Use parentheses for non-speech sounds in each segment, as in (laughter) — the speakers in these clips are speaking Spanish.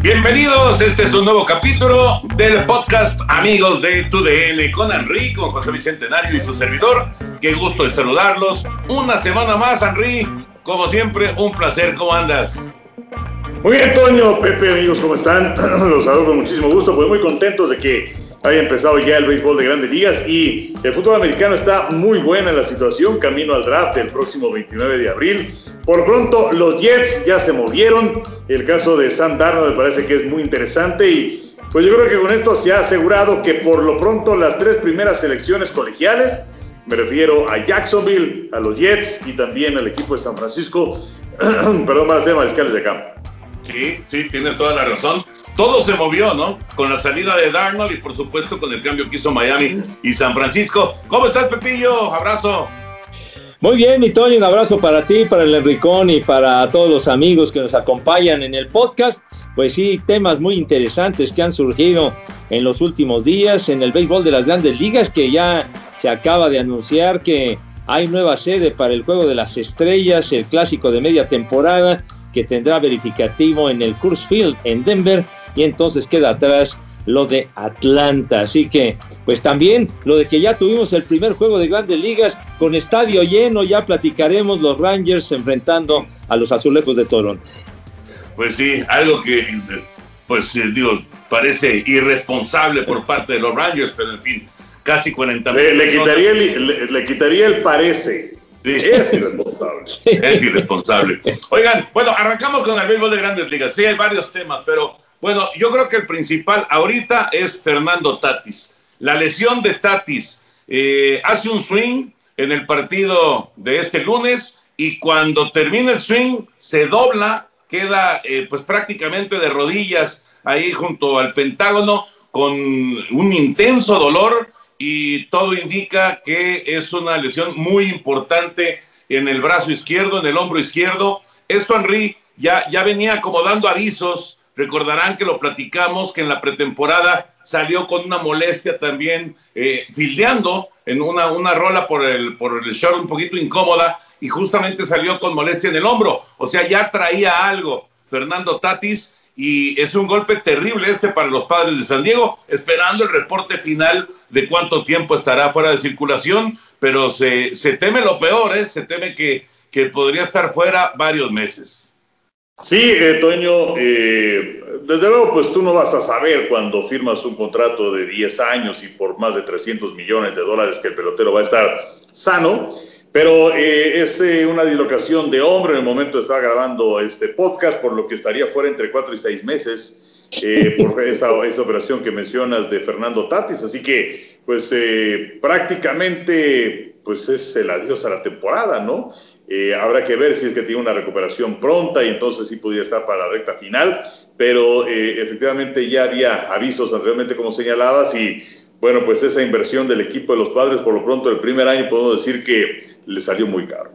Bienvenidos, este es un nuevo capítulo del podcast Amigos de TUDN con Henry, con José Bicentenario y su servidor. Qué gusto de saludarlos. Una semana más, Henry. Como siempre, un placer. ¿Cómo andas? Muy bien, Toño, Pepe, amigos, ¿cómo están? (clears throat) Los saludo con muchísimo gusto, pues muy contentos de que haya empezado ya el béisbol de grandes ligas y el fútbol americano está muy buena la situación, camino al draft el próximo 29 de abril. Por pronto, los Jets ya se movieron, el caso de Sam Darnold me parece que es muy interesante y pues yo creo que con esto se ha asegurado que por lo pronto las tres primeras selecciones colegiales, me refiero a Jacksonville, a los Jets y también al equipo de San Francisco, (clears throat) perdón, van a ser mariscales de campo. Sí, sí, tienes toda la razón. Todo se movió, ¿no? Con la salida de Darnold y por supuesto con el cambio que hizo Miami y San Francisco. ¿Cómo estás, Pepillo? Abrazo. Muy bien, mi Tony, un abrazo para ti, para el Enricón y para todos los amigos que nos acompañan en el podcast. Pues sí, temas muy interesantes que han surgido en los últimos días en el béisbol de las grandes ligas, que ya se acaba de anunciar que hay nueva sede para el Juego de las Estrellas, el clásico de media temporada que tendrá verificativo en el Coors Field en Denver y entonces queda atrás lo de Atlanta. Así que, pues también lo de que ya tuvimos el primer juego de grandes ligas con estadio lleno, ya platicaremos los Rangers enfrentando a los Azulejos de Toronto. Pues sí, algo que, pues eh, digo, parece irresponsable por parte de los Rangers, pero en fin, casi 40 mil. Le, quitaría el, le quitaría el parece. Es irresponsable. (laughs) Es irresponsable. Oigan, bueno, arrancamos con el béisbol de grandes ligas. Sí, hay varios temas, pero bueno, yo creo que el principal ahorita es Fernando Tatis. La lesión de Tatis eh, hace un swing en el partido de este lunes y cuando termina el swing se dobla, queda eh, pues prácticamente de rodillas ahí junto al Pentágono con un intenso dolor y todo indica que es una lesión muy importante en el brazo izquierdo, en el hombro izquierdo. Esto, Henry, ya, ya venía acomodando avisos. Recordarán que lo platicamos, que en la pretemporada salió con una molestia también, eh, fildeando en una, una rola por el, por el short un poquito incómoda y justamente salió con molestia en el hombro. O sea, ya traía algo Fernando Tatis y es un golpe terrible este para los padres de San Diego, esperando el reporte final de cuánto tiempo estará fuera de circulación, pero se, se teme lo peor, ¿eh? se teme que, que podría estar fuera varios meses. Sí, eh, Toño, eh, desde luego, pues tú no vas a saber cuando firmas un contrato de 10 años y por más de 300 millones de dólares que el pelotero va a estar sano. Pero eh, es una dislocación de hombro en el momento de estar grabando este podcast, por lo que estaría fuera entre cuatro y seis meses eh, (laughs) por esta, operación que mencionas de Fernando Tatis. Así que, pues prácticamente, pues es el adiós a la temporada, ¿no? Habrá que ver si es que tiene una recuperación pronta y entonces sí podría estar para la recta final, pero efectivamente ya había avisos anteriormente, como señalabas, y bueno, pues esa inversión del equipo de los padres, por lo pronto, el primer año podemos decir que le salió muy caro.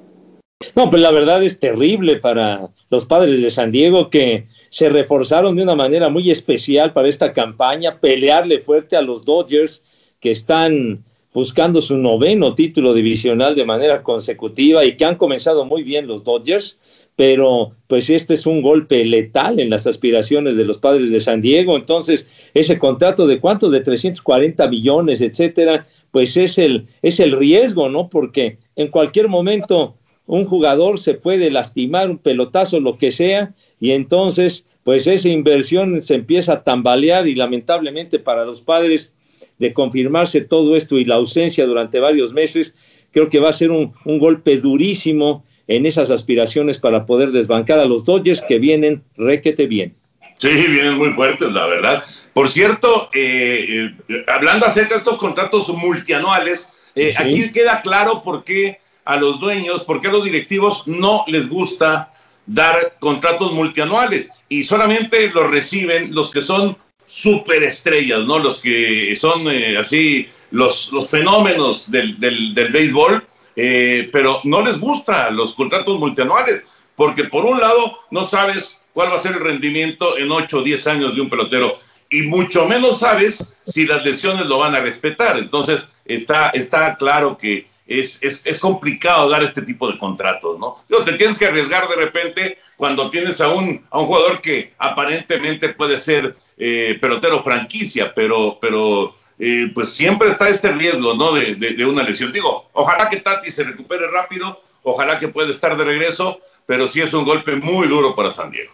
No, pues la verdad es terrible para los padres de San Diego que se reforzaron de una manera muy especial para esta campaña, pelearle fuerte a los Dodgers que están buscando su noveno título divisional de manera consecutiva y que han comenzado muy bien los Dodgers pero pues este es un golpe letal en las aspiraciones de los padres de San Diego. Entonces, ese contrato de cuánto, de 340 millones, etcétera, pues es el, es el riesgo, ¿no? Porque en cualquier momento un jugador se puede lastimar, un pelotazo, lo que sea, y entonces, pues esa inversión se empieza a tambalear y lamentablemente para los padres de confirmarse todo esto y la ausencia durante varios meses, creo que va a ser un, un golpe durísimo en esas aspiraciones para poder desbancar a los Dodgers que vienen requete bien. Sí, vienen muy fuertes, la verdad. Por cierto, eh, eh, hablando acerca de estos contratos multianuales, eh, aquí queda claro por qué a los dueños, por qué a los directivos no les gusta dar contratos multianuales y solamente los reciben los que son superestrellas, ¿no? Los que son así los, los fenómenos del, del, del béisbol eh, pero no les gustan los contratos multianuales, porque por un lado no sabes cuál va a ser el rendimiento en 8 o 10 años de un pelotero, y mucho menos sabes si las lesiones lo van a respetar. Entonces, está, está claro que, es, es, complicado dar este tipo de contratos, ¿no? te tienes que arriesgar de repente cuando tienes a un, a un jugador que aparentemente puede ser eh, pelotero franquicia, pero, pero eh, pues siempre está este riesgo, ¿no? De, de, una lesión. Digo, ojalá que Tati se recupere rápido, ojalá que pueda estar de regreso, pero sí es un golpe muy duro para San Diego.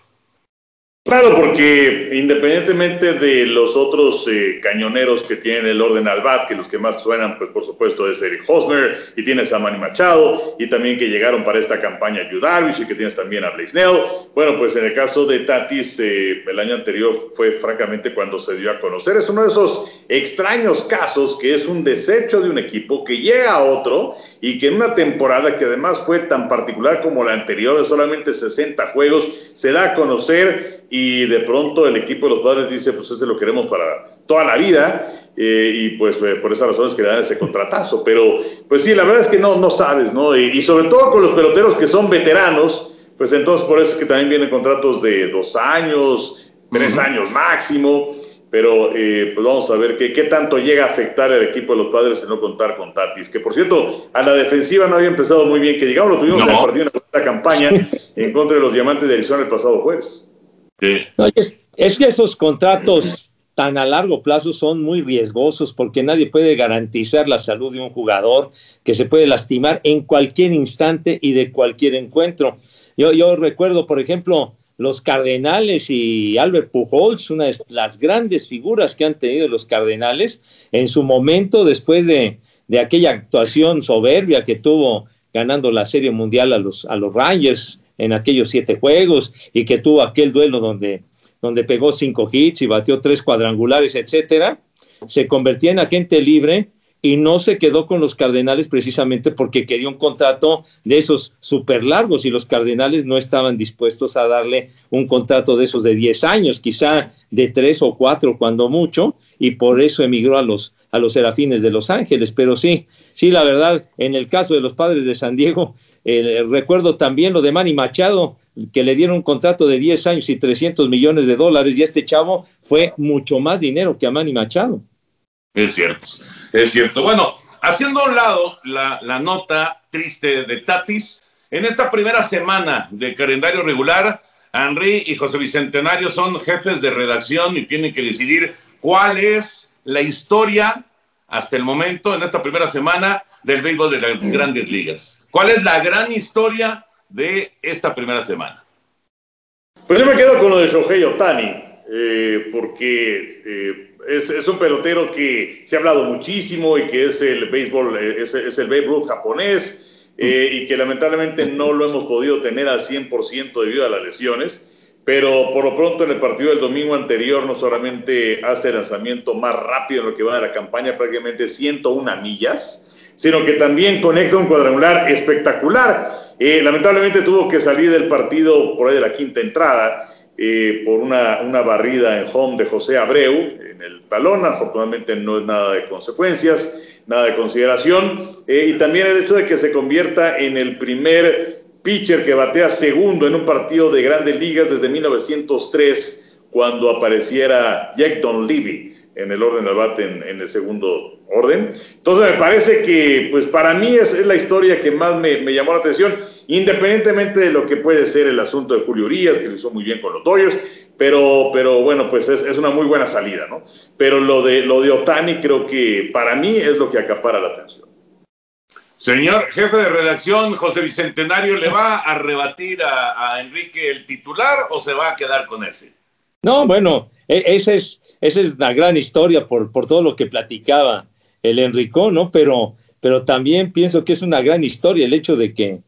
Claro, porque independientemente de los otros eh, cañoneros que tienen el orden al bat, que los que más suenan, pues por supuesto es Eric Hosmer, y tienes a Manny Machado, y también que llegaron para esta campaña Yu Darvish, y que tienes también a Blaze Snell. Bueno, pues en el caso de Tatis, eh, el año anterior fue francamente cuando se dio a conocer. Es uno de esos extraños casos que es un desecho de un equipo que llega a otro y que en una temporada que además fue tan particular como la anterior, de solamente 60 juegos, se da a conocer y de pronto el equipo de los padres dice, pues ese lo queremos para toda la vida, eh, y pues eh, por esas razones que le dan ese contratazo. Pero pues sí, la verdad es que no, no sabes, ¿no? Y, sobre todo con los peloteros que son veteranos, pues entonces por eso es que también vienen contratos de dos años, tres años máximo. Pero eh, pues vamos a ver qué, qué tanto llega a afectar al equipo de los padres en no contar con Tatis. Que por cierto, a la defensiva no había empezado muy bien, que digamos lo tuvimos en el partido en la campaña (laughs) en contra de los Diamantes de Arizona el pasado jueves es, que esos contratos tan a largo plazo son muy riesgosos porque nadie puede garantizar la salud de un jugador que se puede lastimar en cualquier instante y de cualquier encuentro. Yo, yo recuerdo, por ejemplo, los Cardenales y Albert Pujols, una de las grandes figuras que han tenido los Cardenales en su momento después de, de aquella actuación soberbia que tuvo ganando la Serie Mundial a los, a los Rangers en aquellos siete juegos y que tuvo aquel duelo donde, donde pegó cinco hits y batió tres cuadrangulares, etcétera, se convertía en agente libre y no se quedó con los Cardenales precisamente porque quería un contrato de esos súper largos y los Cardenales no estaban dispuestos a darle un contrato de esos de 10 años, quizá de tres o cuatro cuando mucho, y por eso emigró a los, a los Serafines de Los Ángeles. Pero sí, sí, la verdad, en el caso de los padres de San Diego, eh, recuerdo también lo de Manny Machado, que le dieron un contrato de 10 años y 300 millones de dólares, y este chavo fue mucho más dinero que a Manny Machado. Es cierto, es cierto. Bueno, haciendo a un lado la, la nota triste de Tatis, en esta primera semana de calendario regular, Henry y José Bicentenario son jefes de redacción y tienen que decidir cuál es la historia hasta el momento, en esta primera semana, del béisbol de las grandes ligas. ¿Cuál es la gran historia de esta primera semana? Pues yo me quedo con lo de Shohei Otani, eh, porque eh, es, un pelotero que se ha hablado muchísimo y que es el béisbol, eh, es, es el béisbol japonés y que lamentablemente no lo hemos podido tener al 100% debido a las lesiones. Pero por lo pronto en el partido del domingo anterior no solamente hace el lanzamiento más rápido en lo que va de la campaña, prácticamente 101 millas, sino que también conecta un cuadrangular espectacular. Eh, lamentablemente tuvo que salir del partido por ahí de la quinta entrada eh, por una, una, barrida en home de José Abreu en el talón. Afortunadamente no es nada de consecuencias, nada de consideración. Eh, y también el hecho de que se convierta en el primer pitcher que batea segundo en un partido de grandes ligas desde 1903, cuando apareciera Jack Don Levy en el orden del bate en, el segundo orden. Entonces me parece que, pues para mí es, la historia que más me, llamó la atención, independientemente de lo que puede ser el asunto de Julio Urias, que lo hizo muy bien con los Dodgers, pero, pero bueno, pues es, una muy buena salida, ¿no? Pero lo de, lo de Otani creo que para mí es lo que acapara la atención. Señor jefe de redacción, José Bicentenario, ¿le va a rebatir a, a Enrique el titular o se va a quedar con ese? No, bueno, e, ese es esa es una gran historia por, por todo lo que platicaba el Enrico, ¿no? Pero, pero también pienso que es una gran historia el hecho de que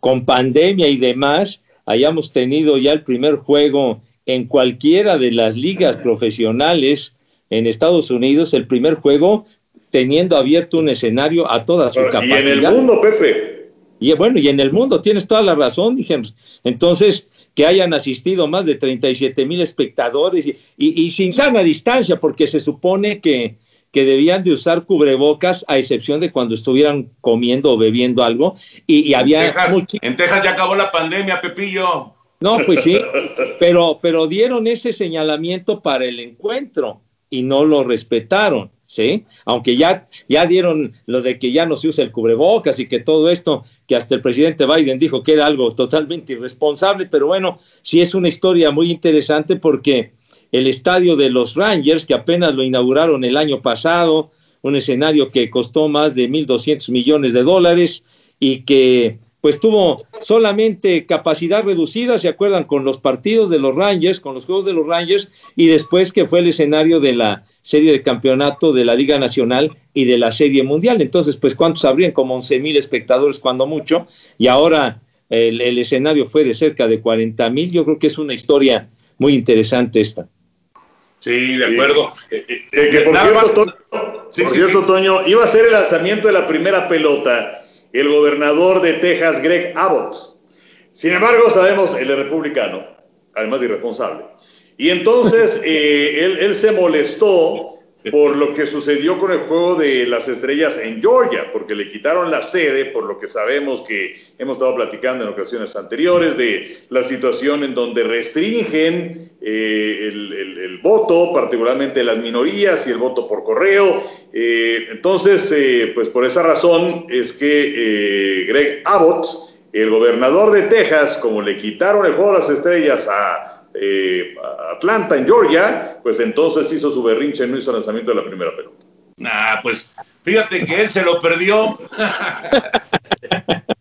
con pandemia y demás hayamos tenido ya el primer juego en cualquiera de las ligas profesionales en Estados Unidos, el primer juego teniendo abierto un escenario a toda su capacidad. Y en el mundo, Pepe. Y bueno, y en el mundo, tienes toda la razón, dije. Entonces, que hayan asistido más de 37 mil espectadores y, y, sin sana distancia, porque se supone que, que debían de usar cubrebocas a excepción de cuando estuvieran comiendo o bebiendo algo. Y, había... En Texas, ya acabó la pandemia, Pepillo. No, pues sí, (laughs) pero, pero dieron ese señalamiento para el encuentro y no lo respetaron. ¿Sí? Aunque ya, ya dieron lo de que ya no se usa el cubrebocas y que todo esto, que hasta el presidente Biden dijo que era algo totalmente irresponsable, pero bueno, sí es una historia muy interesante porque el estadio de los Rangers, que apenas lo inauguraron el año pasado, un escenario que costó más de 1.200 millones de dólares y que pues tuvo solamente capacidad reducida, ¿se acuerdan? Con los partidos de los Rangers, con los juegos de los Rangers, y después que fue el escenario de la serie de campeonato de la Liga Nacional y de la Serie Mundial. Entonces, pues, ¿cuántos habrían? Como 11 mil espectadores, cuando mucho, y ahora el, escenario fue de cerca de 40 mil. Yo creo que es una historia muy interesante esta. Sí, de acuerdo. Eh, eh, eh, que por cierto, Toño, iba a ser el lanzamiento de la primera pelota el gobernador de Texas, Greg Abbott. Sin embargo, sabemos, él es republicano, además de irresponsable. Y entonces (laughs) él, él se molestó por lo que sucedió con el juego de las estrellas en Georgia, porque le quitaron la sede, por lo que sabemos que hemos estado platicando en ocasiones anteriores, de la situación en donde restringen eh, el, voto, particularmente las minorías y el voto por correo. Eh, entonces, eh, pues por esa razón es que Greg Abbott, el gobernador de Texas, como le quitaron el juego de las estrellas a eh, Atlanta, en Georgia, pues entonces hizo su berrinche, no hizo lanzamiento de la primera pelota. Ah, pues fíjate que él se lo perdió. (laughs)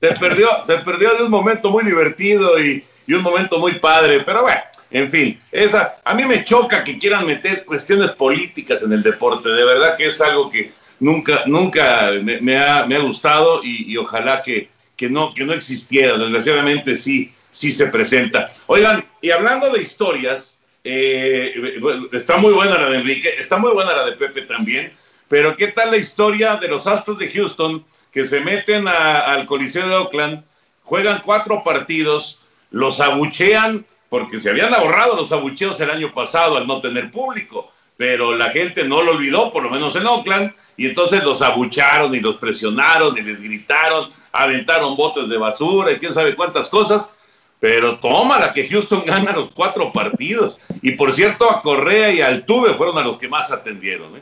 se perdió, se perdió de un momento muy divertido y, un momento muy padre, pero bueno, en fin, esa, a mí me choca que quieran meter cuestiones políticas en el deporte, de verdad que es algo que nunca, nunca me, ha, gustado y, ojalá que, que, no, que no existiera, desgraciadamente sí, si se presenta. Oigan, y hablando de historias, eh, está muy buena la de Enrique, está muy buena la de Pepe también, pero ¿qué tal la historia de los Astros de Houston que se meten al Coliseo de Oakland, juegan cuatro partidos, los abuchean porque se habían ahorrado los abucheos el año pasado al no tener público, pero la gente no lo olvidó, por lo menos en Oakland, y entonces los abucharon y los presionaron y les gritaron, aventaron botes de basura y quién sabe cuántas cosas, pero toma la que Houston gana los cuatro partidos. Y por cierto, a Correa y al Tuve fueron a los que más atendieron. ¿eh?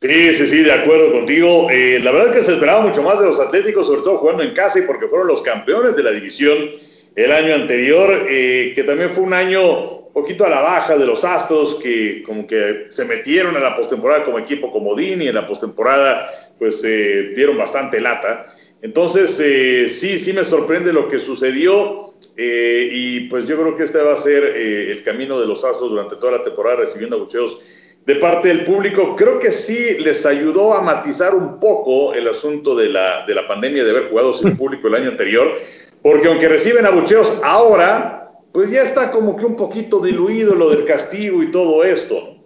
Sí, sí, sí, de acuerdo contigo. Eh, la verdad es que se esperaba mucho más de los Atléticos, sobre todo jugando en casa y porque fueron los campeones de la división el año anterior, eh, que también fue un año poquito a la baja de los Astros, que como que se metieron a la postemporada como equipo comodín y en la postemporada pues dieron bastante lata. Entonces, eh, sí, sí me sorprende lo que sucedió eh, y pues yo creo que este va a ser eh, el camino de los Astros durante toda la temporada recibiendo abucheos de parte del público. Creo que sí les ayudó a matizar un poco el asunto de la, de la pandemia de haber jugado sin (laughs) público el año anterior, porque aunque reciben abucheos ahora, pues ya está como que un poquito diluido lo del castigo y todo esto.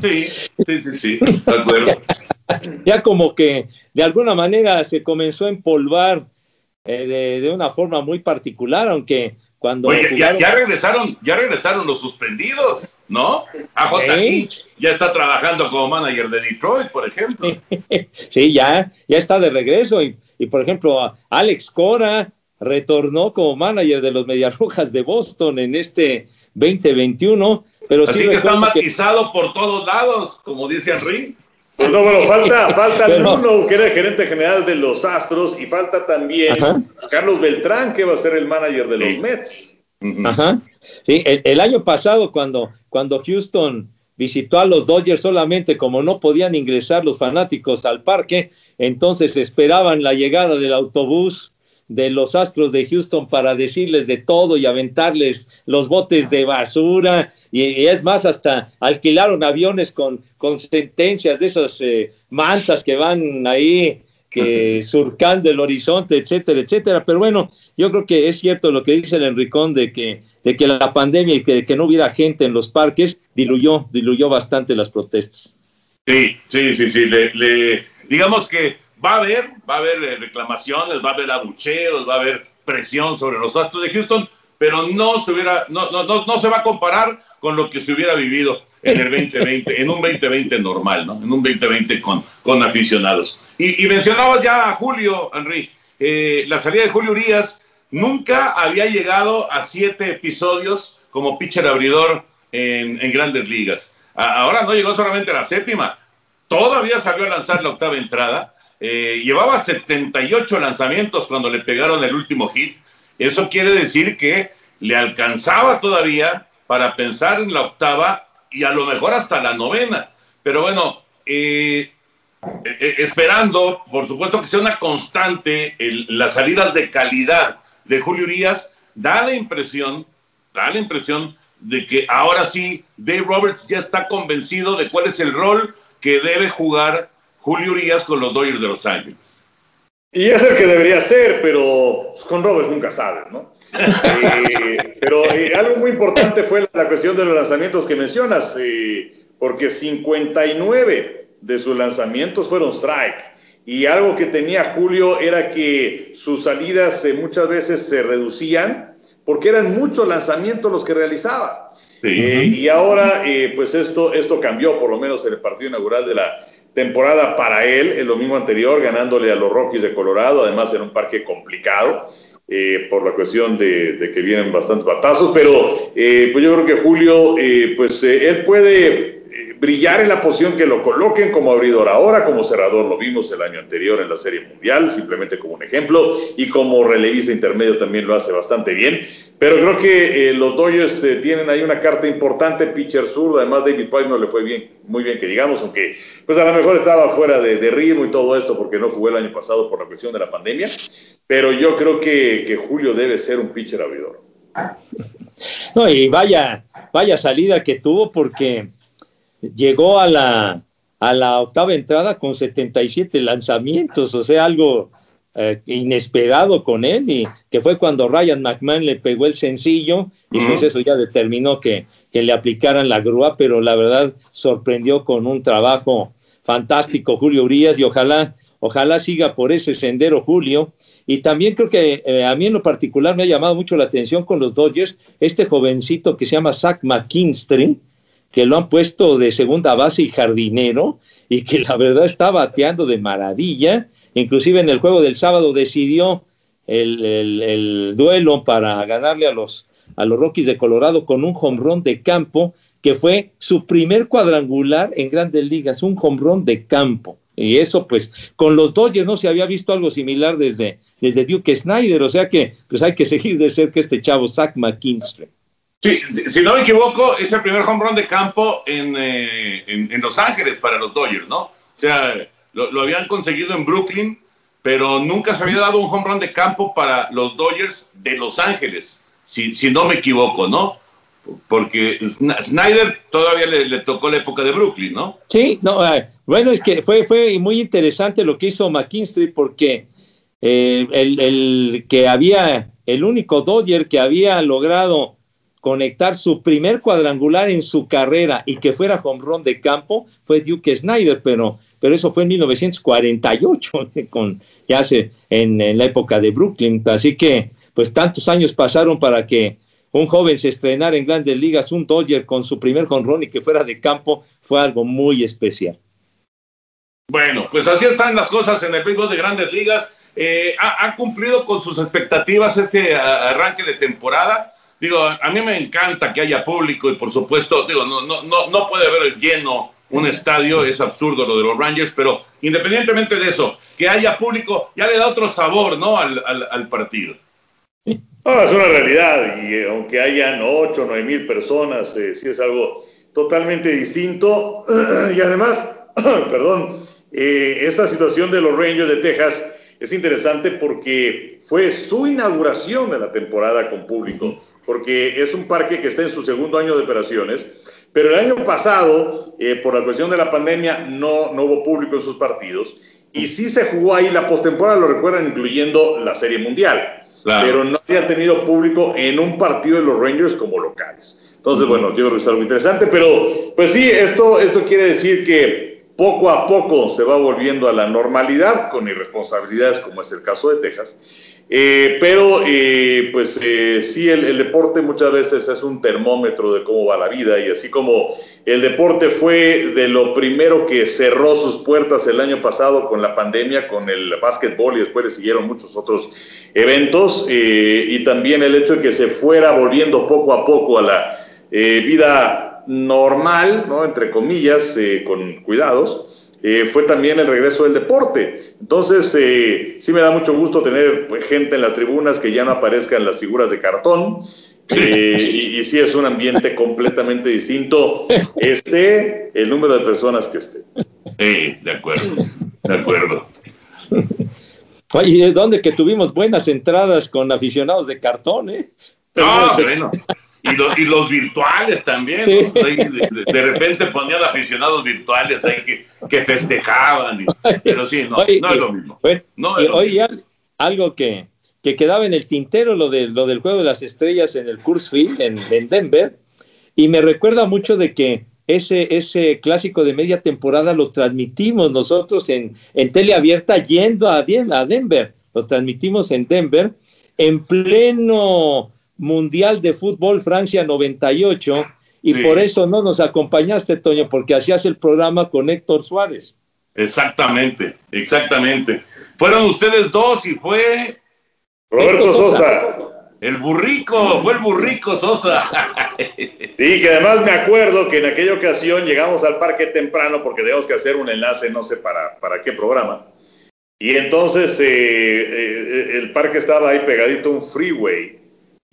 Sí, sí, sí, sí, de acuerdo. (laughs) ya como que de alguna manera se comenzó a empolvar eh, de, una forma muy particular, aunque cuando ya, regresaron, ya regresaron los suspendidos, ¿no? AJ Hinch ya está trabajando como manager de Detroit, por ejemplo. (laughs) sí, ya, ya está de regreso y, y por ejemplo Alex Cora retornó como manager de los Medias Rojas de Boston en este 2021. Pero Así que está matizado por todos lados, como dice Henry. Pues no, bueno, falta, (laughs) falta Bruno, que era el gerente general de los Astros, y falta también Carlos Beltrán, que va a ser el manager de los Mets. Ajá. Sí, el, año pasado, cuando, cuando Houston visitó a los Dodgers solamente como no podían ingresar los fanáticos al parque, entonces esperaban la llegada del autobús de los Astros de Houston para decirles de todo y aventarles los botes de basura y, es más, hasta alquilaron aviones con, con sentencias de esas eh, mantas que van ahí que surcando el horizonte, etcétera, etcétera. Pero bueno, yo creo que es cierto lo que dice el Enricón de que, de que la pandemia y que, que no hubiera gente en los parques diluyó, diluyó bastante las protestas. Sí, sí, sí, sí. Le, digamos que va a haber, va a haber eh, reclamaciones, va a haber abucheos, va a haber presión sobre los Astros de Houston, pero no se hubiera, no, no, no, se va a comparar con lo que se hubiera vivido en el 2020, en un 2020 normal, ¿no? En un 2020 con, con aficionados. Y, y mencionabas ya a Julio, Henry, eh, la salida de Julio Urias nunca había llegado a siete episodios como pitcher abridor en, en grandes ligas. ahora no llegó solamente a la séptima, todavía salió a lanzar la octava entrada. Eh, llevaba 78 lanzamientos cuando le pegaron el último hit. Eso quiere decir que le alcanzaba todavía para pensar en la octava y a lo mejor hasta la novena. Pero bueno, eh, eh, esperando, por supuesto, que sea una constante las salidas de calidad de Julio Urias, da la impresión, da la impresión de que ahora sí Dave Roberts ya está convencido de cuál es el rol que debe jugar Julio Urias con los Dodgers de Los Ángeles. Y es el que debería ser, pero pues, con Roberts nunca sabe, ¿no? Eh, pero eh, algo muy importante fue la, cuestión de los lanzamientos que mencionas, eh, porque 59 de sus lanzamientos fueron strike. Y algo que tenía Julio era que sus salidas muchas veces se reducían porque eran muchos lanzamientos los que realizaba. y ahora, pues esto, esto cambió, por lo menos en el partido inaugural de la, temporada para él, el domingo anterior, ganándole a los Rockies de Colorado, además en un parque complicado. Eh, por la cuestión de, que vienen bastantes batazos, pero eh, pues yo creo que Julio, eh, pues él puede brillar en la posición que lo coloquen como abridor ahora, como cerrador lo vimos el año anterior en la Serie Mundial, simplemente como un ejemplo, y como relevista intermedio también lo hace bastante bien. Pero creo que eh, los Dodgers eh, tienen ahí una carta importante, pitcher sur, además David Price no le fue bien, muy bien que digamos, aunque pues a lo mejor estaba fuera de, ritmo y todo esto porque no jugó el año pasado por la cuestión de la pandemia, pero yo creo que, que Julio debe ser un pitcher abridor. No, y vaya, vaya salida que tuvo porque llegó a la, a la octava entrada con 77 lanzamientos, o sea, algo eh, inesperado con él, y que fue cuando Ryan McMahon le pegó el sencillo, y pues eso ya determinó que, que le aplicaran la grúa, pero la verdad sorprendió con un trabajo fantástico Julio Urias, y ojalá, ojalá siga por ese sendero Julio. Y también creo que eh, a mí en lo particular me ha llamado mucho la atención con los Dodgers, este jovencito que se llama Zach McKinstry, que lo han puesto de segunda base y jardinero y que la verdad está bateando de maravilla. Inclusive en el juego del sábado decidió el, duelo para ganarle a los, a los Rockies de Colorado con un hombrón de campo que fue su primer cuadrangular en grandes ligas, un hombrón de campo. Y eso, pues, con los Dodgers no se había visto algo similar desde, desde Duke Snyder, o sea que, pues, hay que seguir de cerca este chavo, Zach McKinstry. Sí, si no me equivoco, es el primer home run de campo en, eh, en, Los Ángeles para los Dodgers, ¿no? O sea, lo, habían conseguido en Brooklyn, pero nunca se había dado un home run de campo para los Dodgers de Los Ángeles, si, si no me equivoco, ¿no? Porque Snyder todavía le, tocó la época de Brooklyn, ¿no? Sí, no, eh, bueno, es que fue, fue muy interesante lo que hizo McKinstry porque eh, el, el que había, el único Dodger que había logrado conectar su primer cuadrangular en su carrera y que fuera run de campo fue Duke Snyder, pero, pero eso fue en 1948, (laughs) con, ya hace en, la época de Brooklyn. Así que, pues tantos años pasaron para que un joven se estrenara en grandes ligas, un Dodger con su primer run y que fuera de campo, fue algo muy especial. Bueno, pues así están las cosas en el béisbol de grandes ligas. Eh, ha, cumplido con sus expectativas este arranque de temporada. Digo, a mí me encanta que haya público y por supuesto, digo, no, no, no, no puede haber lleno un estadio, es absurdo lo de los Rangers, pero independientemente de eso, que haya público ya le da otro sabor, ¿no? Al, al, partido. Es una realidad y eh, aunque hayan 8 o 9 mil personas, eh, sí es algo totalmente distinto. (clears throat) y además, (clears throat) perdón, eh, esta situación de los Rangers de Texas es interesante porque fue su inauguración de la temporada con público porque es un parque que está en su segundo año de operaciones, pero el año pasado, eh, por la cuestión de la pandemia, no, no hubo público en sus partidos, y sí se jugó ahí la postemporada, lo recuerdan, incluyendo la Serie Mundial, pero no había tenido público en un partido de los Rangers como locales. Entonces, bueno, yo creo que es algo interesante, pero pues sí, esto, esto quiere decir que poco a poco se va volviendo a la normalidad con irresponsabilidades como es el caso de Texas eh, pero, eh, pues eh, sí, el, deporte muchas veces es un termómetro de cómo va la vida y así como el deporte fue de lo primero que cerró sus puertas el año pasado con la pandemia, con el básquetbol y después le siguieron muchos otros eventos y también el hecho de que se fuera volviendo poco a poco a la vida normal, ¿no? Entre comillas, eh, con cuidados, eh, fue también el regreso del deporte. Entonces, eh, sí me da mucho gusto tener pues, gente en las tribunas que ya no aparezcan las figuras de cartón. y, y, sí es un ambiente completamente distinto, esté el número de personas que esté. Sí, de acuerdo, de acuerdo. Oye, ¿dónde que tuvimos buenas entradas con aficionados de cartón, eh? No, bueno. Y, y los virtuales también. De, repente ponían aficionados virtuales ahí que, que festejaban. pero sí, no, no es lo mismo. no oye, algo que, que quedaba en el tintero, lo, de, lo del juego de las estrellas en el Field, en, en Denver, y me recuerda mucho de que ese, ese clásico de media temporada lo transmitimos nosotros en, en teleabierta yendo a, a Denver. Los transmitimos en Denver en pleno Mundial de Fútbol Francia 98 y por eso no nos acompañaste, Toño, porque hacías el programa con Héctor Suárez. Exactamente, exactamente. Fueron ustedes dos y fue Roberto Sosa. El burrico, fue el burrico Sosa. (laughs) Sí, que además me acuerdo que en aquella ocasión llegamos al parque temprano porque teníamos que hacer un enlace, no sé para, para qué programa. Y entonces eh, eh, el parque estaba ahí pegadito a un freeway.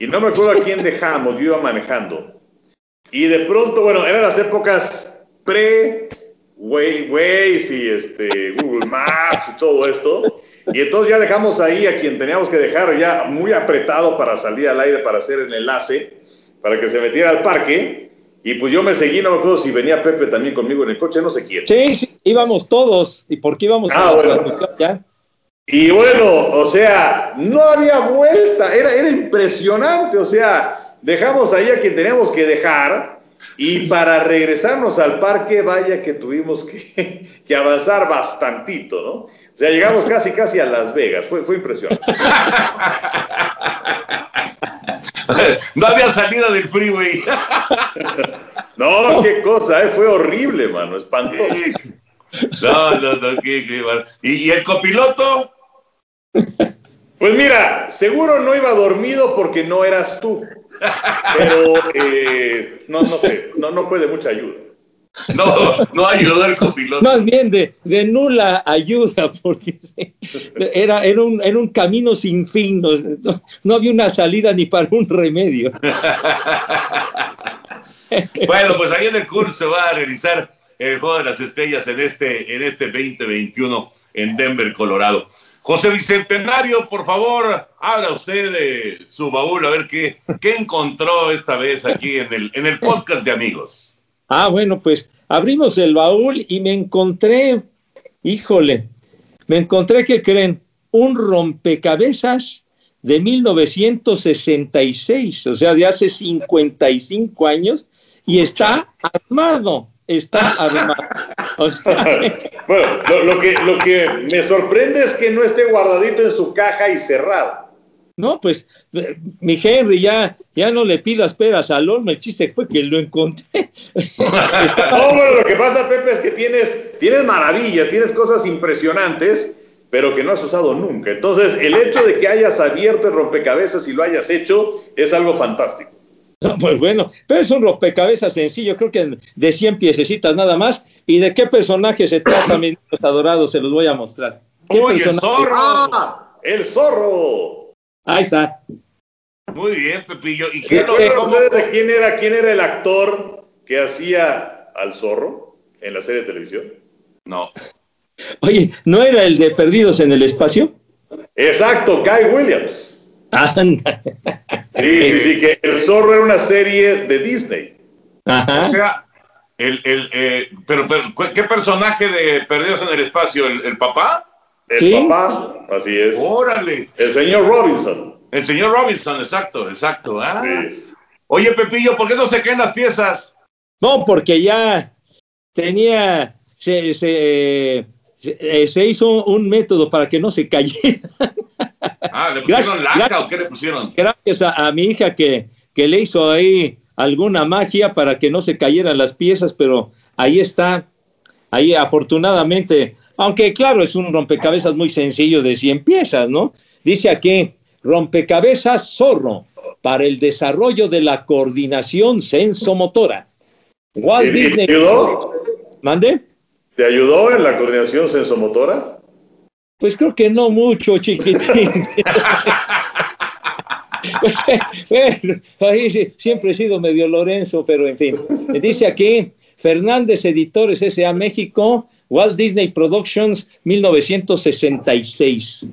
Y no me acuerdo a quién dejamos, yo iba manejando. Y de pronto, bueno, eran las épocas pre Waze y este, Google Maps y todo esto. Y entonces ya dejamos ahí a quien teníamos que dejar ya muy apretado para salir al aire para hacer el enlace, para que se metiera al parque. Y pues yo me seguí, no me acuerdo si venía Pepe también conmigo en el coche, no sé quién. Sí, sí íbamos todos. ¿Y por qué íbamos ah, bueno. ya? Y bueno, o sea, no había vuelta, era, era impresionante, o sea, dejamos ahí a quien teníamos que dejar y para regresarnos al parque, vaya que tuvimos que, (laughs) que, avanzar bastantito, ¿no? O sea, llegamos casi, casi a Las Vegas, fue, fue impresionante. (laughs) No había salida del freeway. (laughs) No, qué cosa, ¿eh? fue horrible, mano, espantoso. No, no, no, qué, qué ¿Y, ¿Y el copiloto? (laughs) Pues mira, seguro no iba dormido porque no eras tú. Pero eh, no, no sé, no, no fue de mucha ayuda. No, no ayudó el copiloto. Más bien de, de nula ayuda, porque era, era, un, era un camino sin fin, no, no, había una salida ni para un remedio. (laughs) Bueno, pues ahí en el curso se va a realizar el Juego de las Estrellas en este, en este 2021 en Denver, Colorado. José Bicentenario, por favor, abra usted de su baúl a ver qué, qué encontró esta vez aquí en el, en el podcast de amigos. Ah, bueno, pues abrimos el baúl y me encontré, híjole, me encontré que creen un rompecabezas de 1966, o sea, de hace 55 años, y está armado está armado. (laughs) bueno, lo, que, lo que me sorprende es que no esté guardadito en su caja y cerrado. No, pues, mi Henry, ya, ya no le pidas peras al horno, el chiste fue que lo encontré. (laughs) no, bueno, lo que pasa, Pepe, es que tienes, tienes maravillas, tienes cosas impresionantes, pero que no has usado nunca. Entonces, el hecho de que hayas abierto el rompecabezas y lo hayas hecho es algo fantástico. (laughs) Pues bueno, pero es un rompecabezas sencillo, creo que de 100 piececitas nada más. ¿Y de qué personaje se trata, mis (coughs) adorados? Se los voy a mostrar. ¡Uy, el zorro! ¡Ah! ¡El zorro! Ahí está. Muy bien, Pepillo. ¿Y qué lo, de quién era, quién era el actor que hacía al zorro en la serie de televisión? No. Oye, ¿no era el de Perdidos en el Espacio? Exacto, Guy Williams. Anda. Sí, sí, sí, que El Zorro era una serie de Disney. O sea, el, el, eh, pero, ¿qué personaje de Perdidos en el Espacio? ¿El, papá? El papá, así es. Órale. El señor Robinson. El señor Robinson, exacto, exacto. Ah. Oye, Pepillo, ¿por qué no se caen las piezas? No, porque ya tenía, se, se, se hizo un método para que no se cayeran. Ah, ¿le pusieron laca o qué le pusieron? Gracias a, mi hija que, que, le hizo ahí alguna magia para que no se cayeran las piezas, pero ahí está, ahí afortunadamente, aunque claro, es un rompecabezas muy sencillo de 100 piezas, ¿no? Dice aquí, rompecabezas zorro para el desarrollo de la coordinación sensomotora. Walt Disney. ¿Te ayudó? ¿Mande? ¿Te ayudó en la coordinación sensomotora? Pues creo que no mucho, chiquitín. (laughs) bueno, ahí sí, siempre he sido medio Lorenzo, pero en fin. Dice aquí, Fernández Editores S.A. México, Walt Disney Productions, 1966.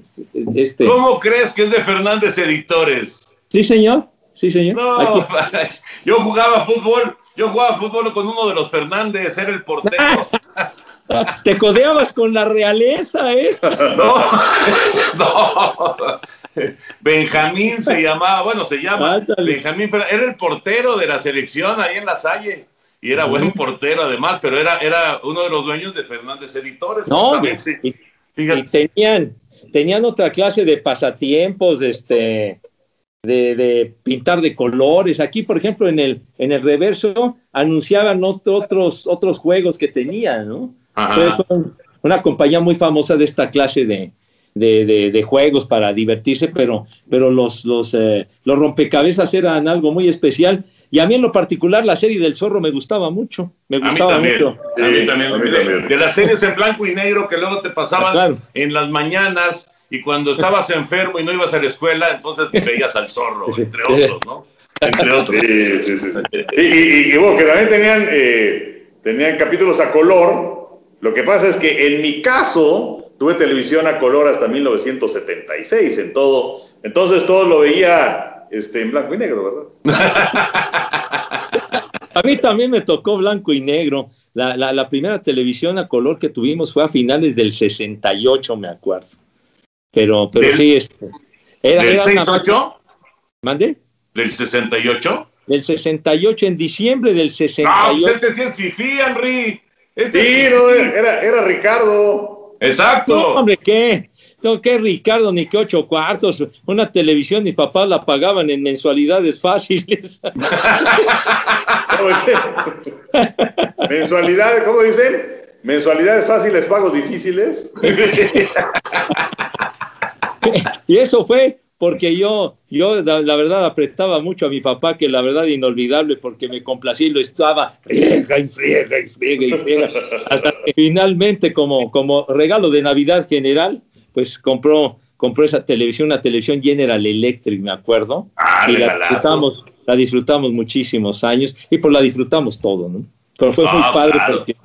Este. ¿Cómo crees que es de Fernández Editores? Sí, señor. Sí, señor. No, (laughs) yo jugaba fútbol, yo jugaba fútbol con uno de los Fernández, era el portero. (laughs) (laughs) Te codeabas con la realeza, ¿eh? (laughs) No, (laughs) no. Benjamín se llamaba, bueno, se llama Ándale. Benjamín, era el portero de la selección ahí en la Salle. Y era buen portero además, pero era, era uno de los dueños de Fernández Editores. No, y, y tenían, tenían otra clase de pasatiempos, este, de, de pintar de colores. Aquí, por ejemplo, en el, en el reverso anunciaban otro- otros, otros juegos que tenían, ¿no? Ajá. Una compañía muy famosa de esta clase de, de, de- de juegos para divertirse, pero, pero los, los, eh, los rompecabezas eran algo muy especial. Y a mí en lo particular la serie del zorro me gustaba mucho, me A mí gustaba también, mucho. a mí también. a mí De- también. De las series en blanco y negro que luego te pasaban Ah, claro. en las mañanas y cuando estabas enfermo y no ibas a la escuela, entonces veías al zorro, entre otros, ¿no? Entre otros. Sí, sí, sí. sí. Y, y- y, bueno, que también tenían, eh, tenían capítulos a color. Lo que pasa es que en mi caso tuve televisión a color hasta 1976 en todo. Entonces todo lo veía este, en blanco y negro, ¿verdad? (laughs) A mí también me tocó blanco y negro. La, la- la primera televisión a color que tuvimos fue a finales del 68, me acuerdo. Pero, pero ¿Del- sí, este, era, ¿Del era una- 6-8? ¿Mande? ¿Del 68? Del 68, en diciembre del No, 68. pues este sí es Henry. Este Sí, no, era, era Ricardo. Exacto. No, hombre, ¿qué? No, ¿qué Ricardo? Ni qué ocho cuartos. Una televisión, mis papás la pagaban en mensualidades fáciles. (laughs) Mensualidades, ¿cómo dicen? Mensualidades fáciles, pagos difíciles. (laughs) Y eso fue porque yo, yo la, la verdad apretaba mucho a mi papá, que la verdad inolvidable, porque me complacía y lo estaba friega y friega y friega y friega, hasta que finalmente como, como regalo de Navidad general, pues compró, compró esa televisión, una televisión General Electric, me acuerdo, Ah, y la disfrutamos, la disfrutamos muchísimos años, y pues la disfrutamos todo, ¿no? Pero fue muy Ah, padre claro. porque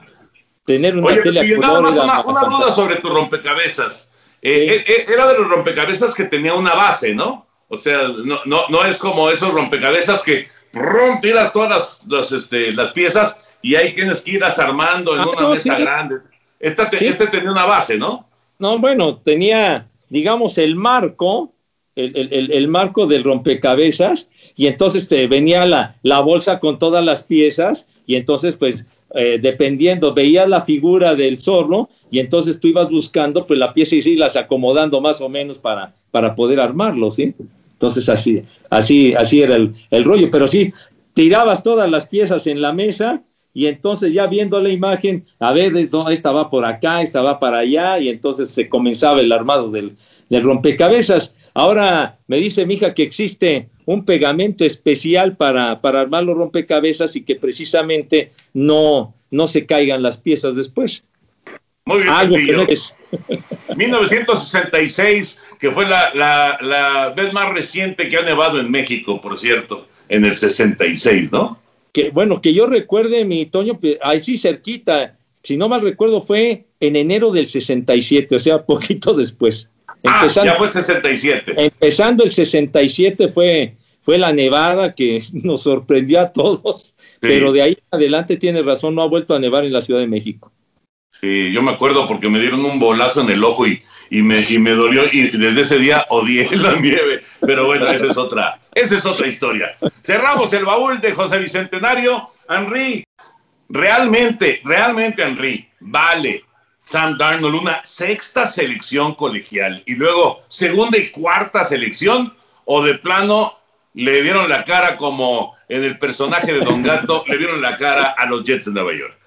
tener una Oye, tele y nada más una, duda sobre tu rompecabezas. Eh, eh, eh, era de los rompecabezas que tenía una base, ¿no? O sea, no, no, no es como esos rompecabezas que ¡prum! tiras todas las, las, este, las piezas y ahí tienes que irlas armando en Ah, una no, mesa sí. grande. Esta te- Sí. Este tenía una base, ¿no? No, bueno, tenía, digamos, el marco, el, el- el- el marco del rompecabezas, y entonces te venía la, la bolsa con todas las piezas, y entonces, pues, eh, dependiendo, veías la figura del zorro, y entonces tú ibas buscando, pues, la pieza y irlas acomodando más o menos para, para poder armarlo, ¿sí? Entonces, así, así, así era el, el rollo, pero sí, tirabas todas las piezas en la mesa, y entonces ya viendo la imagen, a ver, no, esta va por acá, esta va para allá, y entonces se comenzaba el armado del, del rompecabezas. Ahora me dice mi hija que existe un pegamento especial para, para armar los rompecabezas y que precisamente no, no se caigan las piezas después. Muy bien, que Pepillo. es- 1966, que fue la, la, la vez más reciente que ha nevado en México, por cierto, en el 66, ¿no? que, bueno, que yo recuerde, mi Toño, pues, ahí sí cerquita, si no mal recuerdo, fue en enero del 67, o sea, (laughs) poquito después. Ah, ya fue el 67. Empezando el 67 fue, fue la nevada que (laughs) nos sorprendió a todos, pero de ahí adelante tiene razón, no ha vuelto a nevar en la Ciudad de México. Sí, yo me acuerdo porque me dieron un bolazo en el ojo y, y, me, y me dolió y desde ese día odié (laughs) la nieve. Pero bueno, esa es otra, esa es otra historia. Cerramos el baúl de José Bicentenario. Henry, realmente, realmente, Henry, vale Sam Darnold una sexta selección colegial y luego segunda y cuarta selección o de plano le vieron la cara como en el personaje de Don Gato, le vieron la cara a los Jets de Nueva York.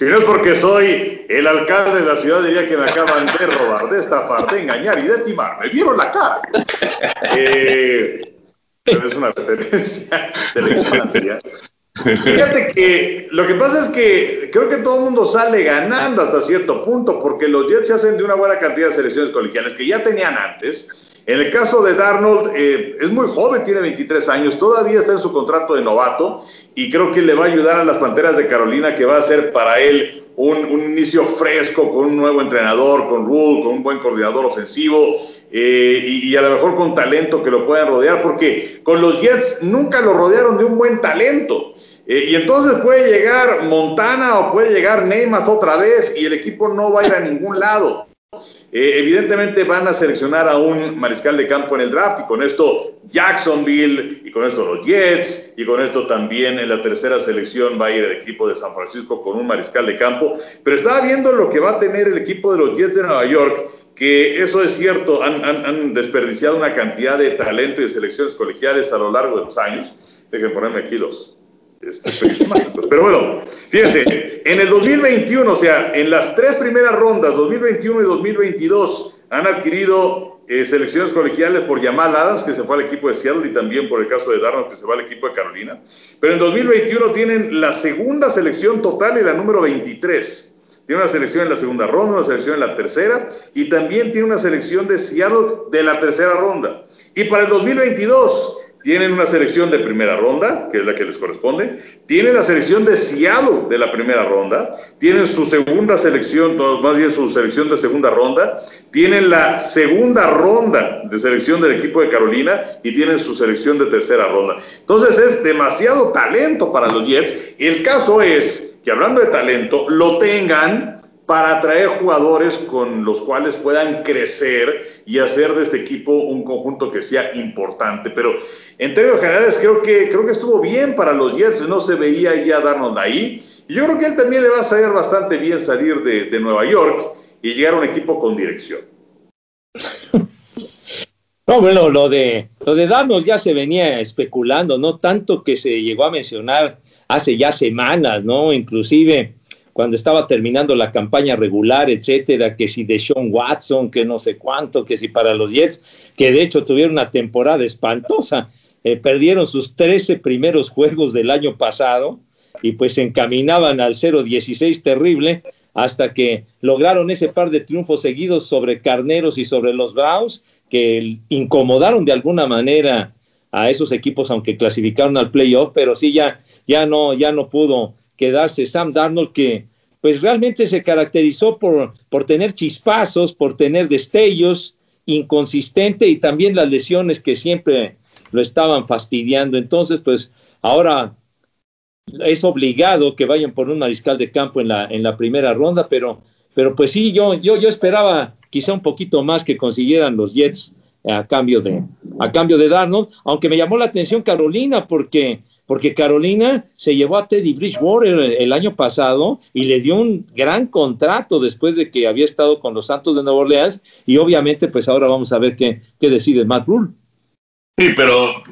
Si no es porque soy el alcalde de la ciudad, diría que me acaban de robar, de estafar, de engañar y de timar. Me vieron la cara. Eh, pero es una referencia de la infancia. Fíjate que lo que pasa es que creo que todo el mundo sale ganando hasta cierto punto, porque los Jets se hacen de una buena cantidad de selecciones colegiales que ya tenían antes. En el caso de Darnold, eh, es muy joven, tiene 23 años, todavía está en su contrato de novato y creo que le va a ayudar a las Panteras de Carolina, que va a ser para él un, un inicio fresco, con un nuevo entrenador, con Rule, con un buen coordinador ofensivo. Eh, y, a lo mejor con talento que lo puedan rodear, porque con los Jets nunca lo rodearon de un buen talento. Eh, y entonces puede llegar Montana o puede llegar Neymar otra vez y el equipo no va a ir a ningún lado. Eh, evidentemente van a seleccionar a un mariscal de campo en el draft y con esto Jacksonville y con esto los Jets y con esto también en la tercera selección va a ir el equipo de San Francisco con un mariscal de campo. Pero estaba viendo lo que va a tener el equipo de los Jets de Nueva York, que eso es cierto, han, han desperdiciado una cantidad de talento y de selecciones colegiales a lo largo de los años. Dejen ponerme aquí los, este, (laughs) Pero bueno, fíjense, en el 2021, o sea, en las tres primeras rondas, 2021 y 2022, han adquirido eh, selecciones colegiales por Jamal Adams, que se fue al equipo de Seattle, y también por el caso de Darnold, que se va al equipo de Carolina. Pero en 2021 tienen la segunda selección total y la número 23. Tiene una selección en la segunda ronda, una selección en la tercera, y también tiene una selección de Seattle de la tercera ronda. Y para el 2022 tienen una selección de primera ronda, que es la que les corresponde, tienen la selección de Seattle de la primera ronda, tienen su segunda selección, más bien su selección de segunda ronda, tienen la segunda ronda de selección del equipo de Carolina y tienen su selección de tercera ronda. Entonces es demasiado talento para los Jets. El caso es que hablando de talento, lo tengan para atraer jugadores con los cuales puedan crecer y hacer de este equipo un conjunto que sea importante. Pero en términos generales creo que, creo que estuvo bien para los Jets, no se veía ya darnos de ahí. Y yo creo que él también le va a salir bastante bien salir de, de Nueva York y llegar a un equipo con dirección. (laughs) No, bueno, lo de, lo de Darnold ya se venía especulando, ¿no? Tanto que se llegó a mencionar hace ya semanas, ¿no? Inclusive cuando estaba terminando la campaña regular, etcétera, que si de Sean Watson, que no sé cuánto, que si para los Jets, que de hecho tuvieron una temporada espantosa, eh, perdieron sus 13 primeros juegos del año pasado y pues se encaminaban al 0-16 terrible hasta que lograron ese par de triunfos seguidos sobre Carneros y sobre los Browns, que incomodaron de alguna manera a esos equipos, aunque clasificaron al playoff, pero sí ya, ya no, ya no pudo quedarse Sam Darnold, que pues realmente se caracterizó por, por tener chispazos, por tener destellos, inconsistente y también las lesiones que siempre lo estaban fastidiando. Entonces, pues ahora es obligado que vayan por un mariscal de campo en la, en la primera ronda, pero, pero pues sí, yo, yo, yo esperaba quizá un poquito más que consiguieran los Jets a cambio de, a cambio de Darnold, aunque me llamó la atención Carolina porque porque Carolina se llevó a Teddy Bridgewater el, año pasado y le dio un gran contrato después de que había estado con los Santos de Nueva Orleans y obviamente pues ahora vamos a ver qué, qué decide Matt Rule. Sí, pero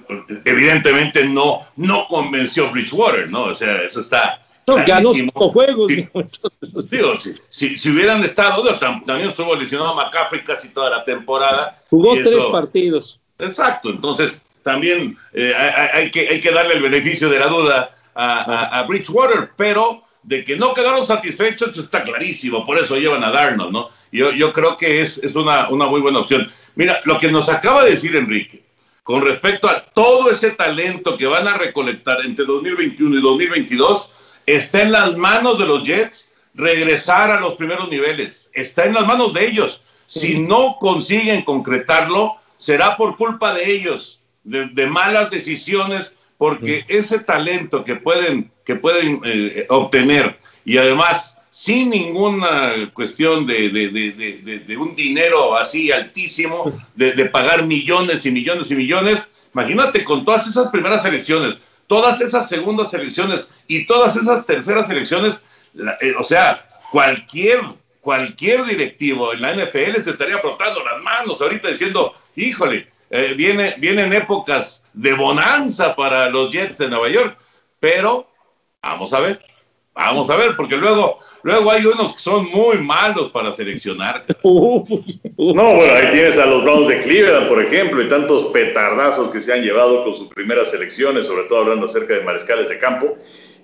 evidentemente no, no convenció Bridgewater, ¿no? O sea, eso está... No, ganó cinco juegos. digo, si, si, hubieran estado, también estuvo lesionado McCaffrey casi toda la temporada. Jugó tres partidos. Exacto, entonces también eh, hay, que, hay que darle el beneficio de la duda a, Bridgewater, pero de que no quedaron satisfechos está clarísimo, por eso llevan a Darnold, ¿no? Yo, yo creo que es, es una, una muy buena opción. Mira, lo que nos acaba de decir Enrique, con respecto a todo ese talento que van a recolectar entre 2021 y 2022, está en las manos de los Jets regresar a los primeros niveles. Está en las manos de ellos. Si no consiguen concretarlo, será por culpa de ellos de, malas decisiones, porque ese talento que pueden, que pueden eh, obtener y además sin ninguna cuestión de, de, un dinero así altísimo, de, pagar millones y millones y millones, imagínate con todas esas primeras elecciones, todas esas segundas elecciones y todas esas terceras elecciones, eh, o sea, cualquier, cualquier directivo en la NFL se estaría frotando las manos ahorita diciendo, híjole, eh, viene, vienen épocas de bonanza para los Jets de Nueva York, pero vamos a ver, vamos a ver, porque luego, luego hay unos que son muy malos para seleccionar. (laughs) No, bueno, ahí tienes a los Browns de Cleveland, por ejemplo, y tantos petardazos que se han llevado con sus primeras selecciones, sobre todo hablando acerca de mariscales de campo.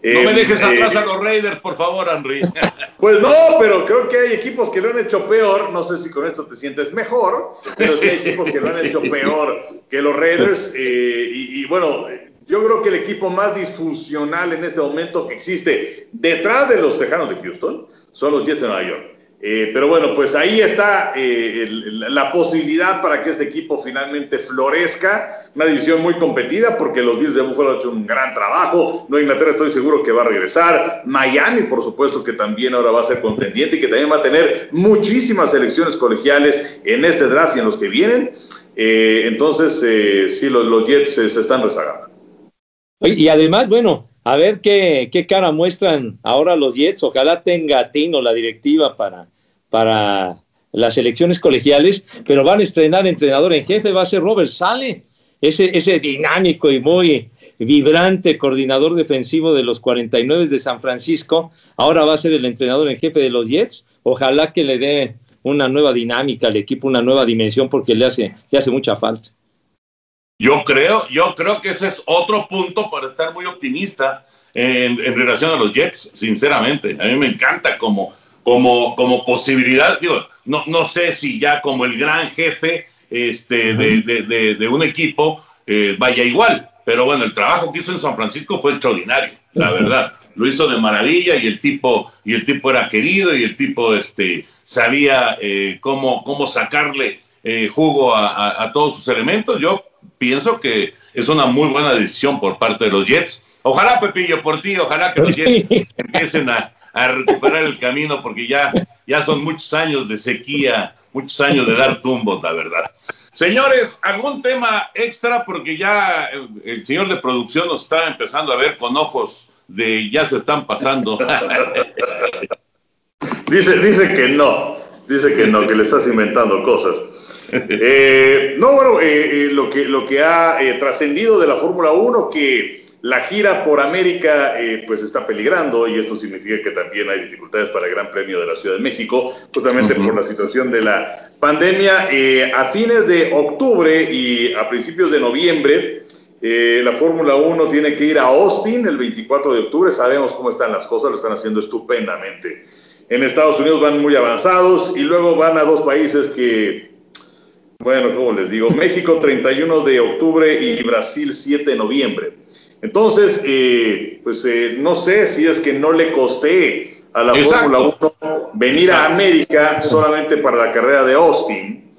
No me dejes eh, atrás a los Raiders, por favor, Henry. (laughs) Pues no, pero creo que hay equipos que lo han hecho peor. No sé si con esto te sientes mejor, pero sí hay equipos que lo han hecho peor que los Raiders. Eh, y, bueno, yo creo que el equipo más disfuncional en este momento que existe detrás de los Tejanos de Houston son los Jets de Nueva York. Eh, pero bueno, pues ahí está eh, la posibilidad para que este equipo finalmente florezca. Una división muy competida porque los Bills de Buffalo han hecho un gran trabajo. No Inglaterra estoy seguro que va a regresar. Miami, por supuesto, que también ahora va a ser contendiente y que también va a tener muchísimas elecciones colegiales en este draft y en los que vienen. Eh, entonces, sí, los, Jets se están rezagando. Y además, bueno, a ver qué, qué cara muestran ahora los Jets. Ojalá tenga Tino la directiva para para las elecciones colegiales, pero van a estrenar entrenador en jefe, va a ser Robert Sale, ese, ese dinámico y muy vibrante coordinador defensivo de los 49 de San Francisco, ahora va a ser el entrenador en jefe de los Jets. Ojalá que le dé una nueva dinámica al equipo, una nueva dimensión, porque le hace, le hace mucha falta. Yo creo, yo creo que ese es otro punto para estar muy optimista en, en relación a los Jets, sinceramente. A mí me encanta cómo como, como posibilidad, digo, no, no sé si ya como el gran jefe este, de, de, un equipo eh, vaya igual, pero bueno, el trabajo que hizo en San Francisco fue extraordinario, la verdad. Lo hizo de maravilla y el tipo, y el tipo era querido y el tipo este, sabía eh, cómo, cómo sacarle eh, jugo a, a, todos sus elementos. Yo pienso que es una muy buena decisión por parte de los Jets. Ojalá, Pepillo, por ti, ojalá que los Jets empiecen a, a recuperar el camino porque ya, ya son muchos años de sequía, muchos años de dar tumbos, la verdad. Señores, algún tema extra porque ya el señor de producción nos está empezando a ver con ojos de ya se están pasando. (laughs) dice, dice que no, dice que no, que le estás inventando cosas. Eh, no, bueno, eh, eh, lo, que, lo que ha trascendido de la Fórmula 1 que la gira por América eh, pues está peligrando y esto significa que también hay dificultades para el Gran Premio de la Ciudad de México, justamente por la situación de la pandemia. Eh, a fines de octubre y a principios de noviembre, eh, la Fórmula 1 tiene que ir a Austin el 24 de octubre. Sabemos cómo están las cosas, lo están haciendo estupendamente. En Estados Unidos van muy avanzados y luego van a dos países que bueno, como les digo, México 31 de octubre y Brasil 7 de noviembre. Entonces, eh, pues eh, no sé si es que no le costé a la Fórmula 1 venir a América solamente para la carrera de Austin,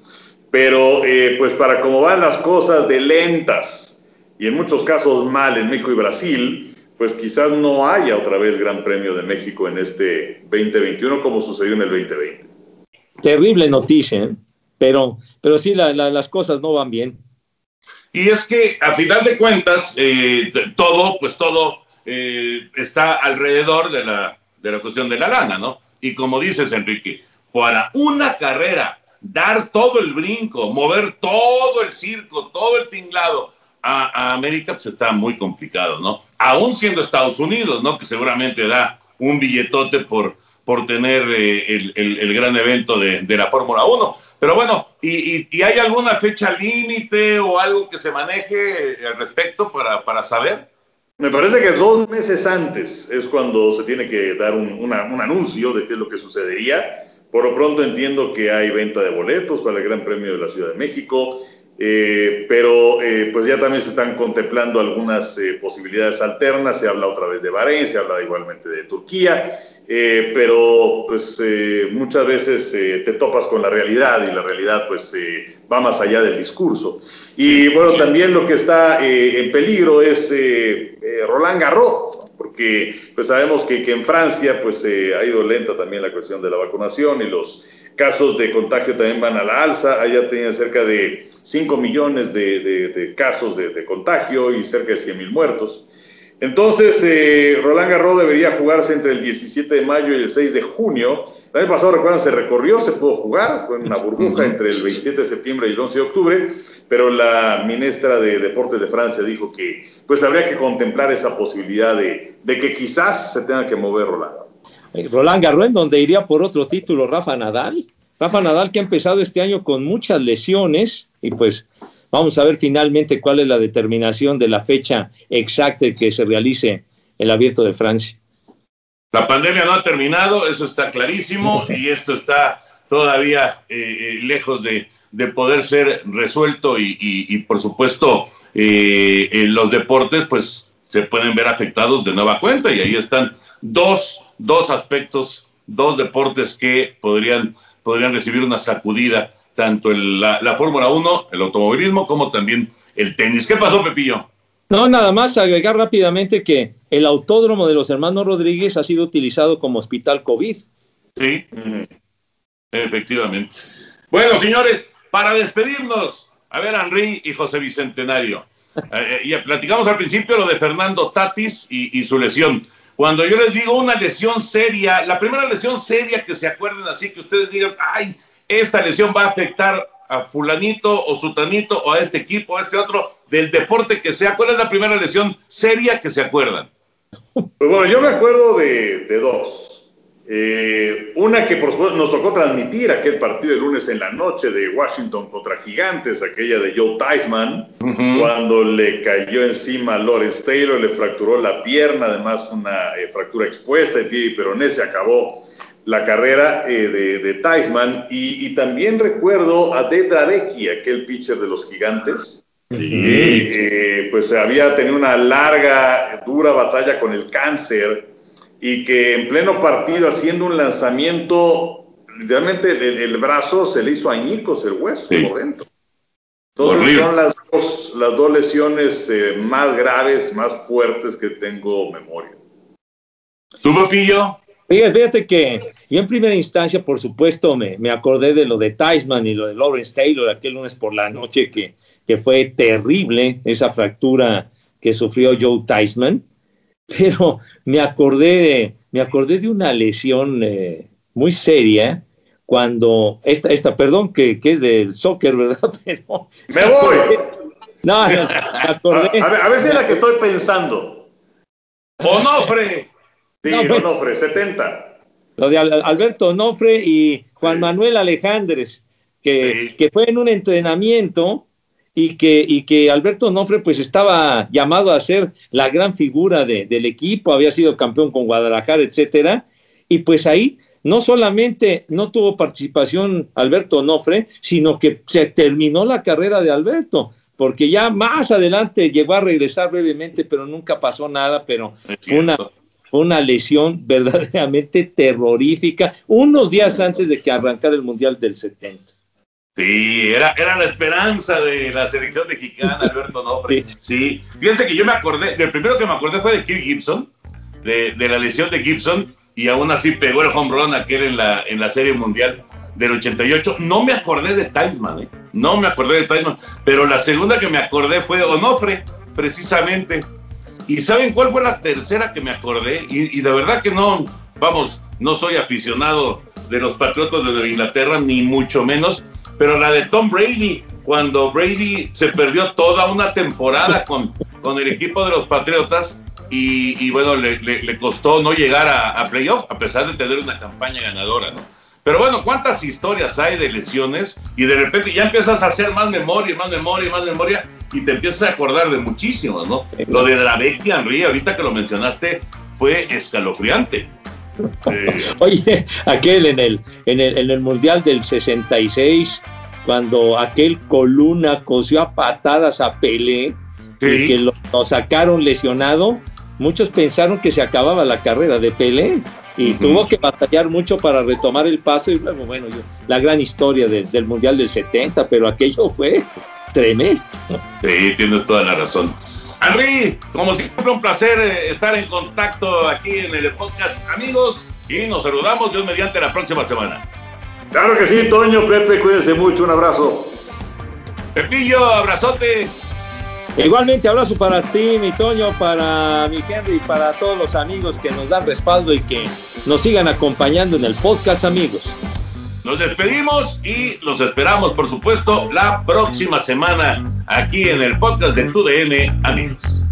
pero eh, pues para cómo van las cosas de lentas y en muchos casos mal en México y Brasil, pues quizás no haya otra vez Gran Premio de México en este 2021 como sucedió en el 2020. Terrible noticia, pero, pero sí las cosas no van bien. Y es que a final de cuentas, eh, todo, pues todo eh, está alrededor de la, de la cuestión de la lana, ¿no? Y como dices, Enrique, para una carrera, dar todo el brinco, mover todo el circo, todo el tinglado a, América, pues está muy complicado, ¿no? Aún siendo Estados Unidos, ¿no? Que seguramente da un billetote por, por tener eh, el, el, gran evento de, de la Fórmula 1. Pero bueno, ¿y, hay alguna fecha límite o algo que se maneje al respecto para, para, saber? Me parece que dos meses antes es cuando se tiene que dar un, un, anuncio de qué es lo que sucedería. Por lo pronto entiendo que hay venta de boletos para el Gran Premio de la Ciudad de México. Eh, pero eh, pues ya también se están contemplando algunas eh, posibilidades alternas, se habla otra vez de Bahrein, se habla igualmente de Turquía, pero pues muchas veces te topas con la realidad y la realidad pues va más allá del discurso. Y bueno, también lo que está en peligro es Roland Garros porque pues sabemos que, que en Francia pues ha ido lenta también la cuestión de la vacunación y los casos de contagio también van a la alza, allá tenía cerca de 5 millones de, casos de, contagio y cerca de 100 mil muertos. Entonces, eh, Roland Garros debería jugarse entre el 17 de mayo y el 6 de junio. El año pasado, recuerdan, se recorrió, se pudo jugar, fue una burbuja entre el 27 de septiembre y el 11 de octubre, pero la ministra de Deportes de Francia dijo que pues habría que contemplar esa posibilidad de, de que quizás se tenga que mover Roland Eh, Roland Garros, donde iría por otro título Rafa Nadal. Rafa Nadal que ha empezado este año con muchas lesiones y pues vamos a ver finalmente cuál es la determinación de la fecha exacta que se realice el abierto de Francia. La pandemia no ha terminado, eso está clarísimo (laughs) y esto está todavía eh, lejos de, poder ser resuelto y, por supuesto eh, los deportes pues se pueden ver afectados de nueva cuenta y ahí están dos, dos aspectos, dos deportes que podrían, podrían recibir una sacudida, tanto la, la Fórmula 1, el automovilismo, como también el tenis. ¿Qué pasó, Pepillo? No, nada más agregar rápidamente que el autódromo de los hermanos Rodríguez ha sido utilizado como hospital COVID. Sí, efectivamente. Bueno, señores, para despedirnos, a ver, Henry y José Bicentenario. Eh, y platicamos al principio lo de Fernando Tatis y, su lesión. Cuando yo les digo una lesión seria, la primera lesión seria que se acuerden así, que ustedes digan, ay, esta lesión va a afectar a fulanito o sutanito o a este equipo o a este otro del deporte que sea. ¿Cuál es la primera lesión seria que se acuerdan? Pues bueno, yo me acuerdo de, de dos. Eh, una que por supuesto nos tocó transmitir aquel partido de lunes en la noche de Washington contra Gigantes, aquella de Joe Theismann, cuando le cayó encima a Lawrence Taylor, le fracturó la pierna, además una eh, fractura expuesta de tibia y peroné, se acabó la carrera eh, de, de Theismann. Y, también recuerdo a Dave aquel pitcher de los Gigantes, y pues había tenido una larga, dura batalla con el cáncer y que en pleno partido haciendo un lanzamiento, literalmente el, brazo se le hizo añicos el hueso por dentro. Entonces son las dos, las dos lesiones eh, más graves, más fuertes que tengo memoria. ¿Tú, Papillo? Fíjate que yo en primera instancia, por supuesto, me, me acordé de lo de Tyson y lo de Lawrence Taylor aquel lunes por la noche, que, que fue terrible esa fractura que sufrió Joe Tyson (laughs) pero me acordé de, me acordé de una lesión eh, muy seria cuando, esta, esta perdón, que, que, es del soccer, ¿verdad? (laughs) Pero, ¡Me voy! No, me acordé. A, ver, a ver si es la que estoy pensando. ¡Onofre! Sí, Onofre, 70. Lo de Alberto Onofre y Juan Manuel Alejandres, que, que fue en un entrenamiento y que, y que Alberto Nofre pues estaba llamado a ser la gran figura del equipo, había sido campeón con Guadalajara, etcétera, y pues ahí no solamente no tuvo participación Alberto Nofre, sino que se terminó la carrera de Alberto, porque ya más adelante llegó a regresar brevemente, pero nunca pasó nada, pero una, una lesión (laughs) verdaderamente terrorífica, unos días antes de que arrancara el Mundial del 70. Sí, era, era la esperanza de la selección mexicana, Alberto Nofre. Sí, fíjense que yo me acordé, del primero que me acordé fue de Kirk Gibson, de, la lesión de Gibson, y aún así pegó el home run aquel en la, en la Serie Mundial del 88. No me acordé de Taisman, ¿eh? no me acordé de Taisman, pero la segunda que me acordé fue de Onofre, precisamente. ¿Y saben cuál fue la tercera que me acordé? Y, y la verdad que no, vamos, no soy aficionado de los Patriotas de Inglaterra, ni mucho menos, pero la de Tom Brady, cuando Brady se perdió toda una temporada con, con el equipo de los Patriotas y, bueno, le, costó no llegar a, a playoff a pesar de tener una campaña ganadora, ¿no? Pero bueno, ¿cuántas historias hay de lesiones? Y de repente ya empiezas a hacer más memoria, más memoria, más memoria, y te empiezas a acordar de muchísimos, ¿no? Lo de Dravecki, Henry, ahorita que lo mencionaste, fue escalofriante. Oye, (laughs) aquel en el, en el, en el Mundial del 66, cuando aquel Coluna cosió a patadas a Pelé y que lo, sacaron lesionado, muchos pensaron que se acababa la carrera de Pelé y tuvo que batallar mucho para retomar el paso y luego, bueno, la gran historia del Mundial del 70, pero aquello fue tremendo. Sí, tienes toda la razón. Henry, como siempre, un placer eh, estar en contacto aquí en el podcast, amigos, y nos saludamos Dios mediante la próxima semana. Claro que sí, Toño, Pepe, cuídense mucho, un abrazo. Pepillo, abrazote. Igualmente, abrazo para ti, mi Toño, para mi Henry, para todos los amigos que nos dan respaldo y que nos sigan acompañando en el podcast, amigos. Nos despedimos y los esperamos, por supuesto, la próxima semana aquí en el podcast de TUDN, amigos.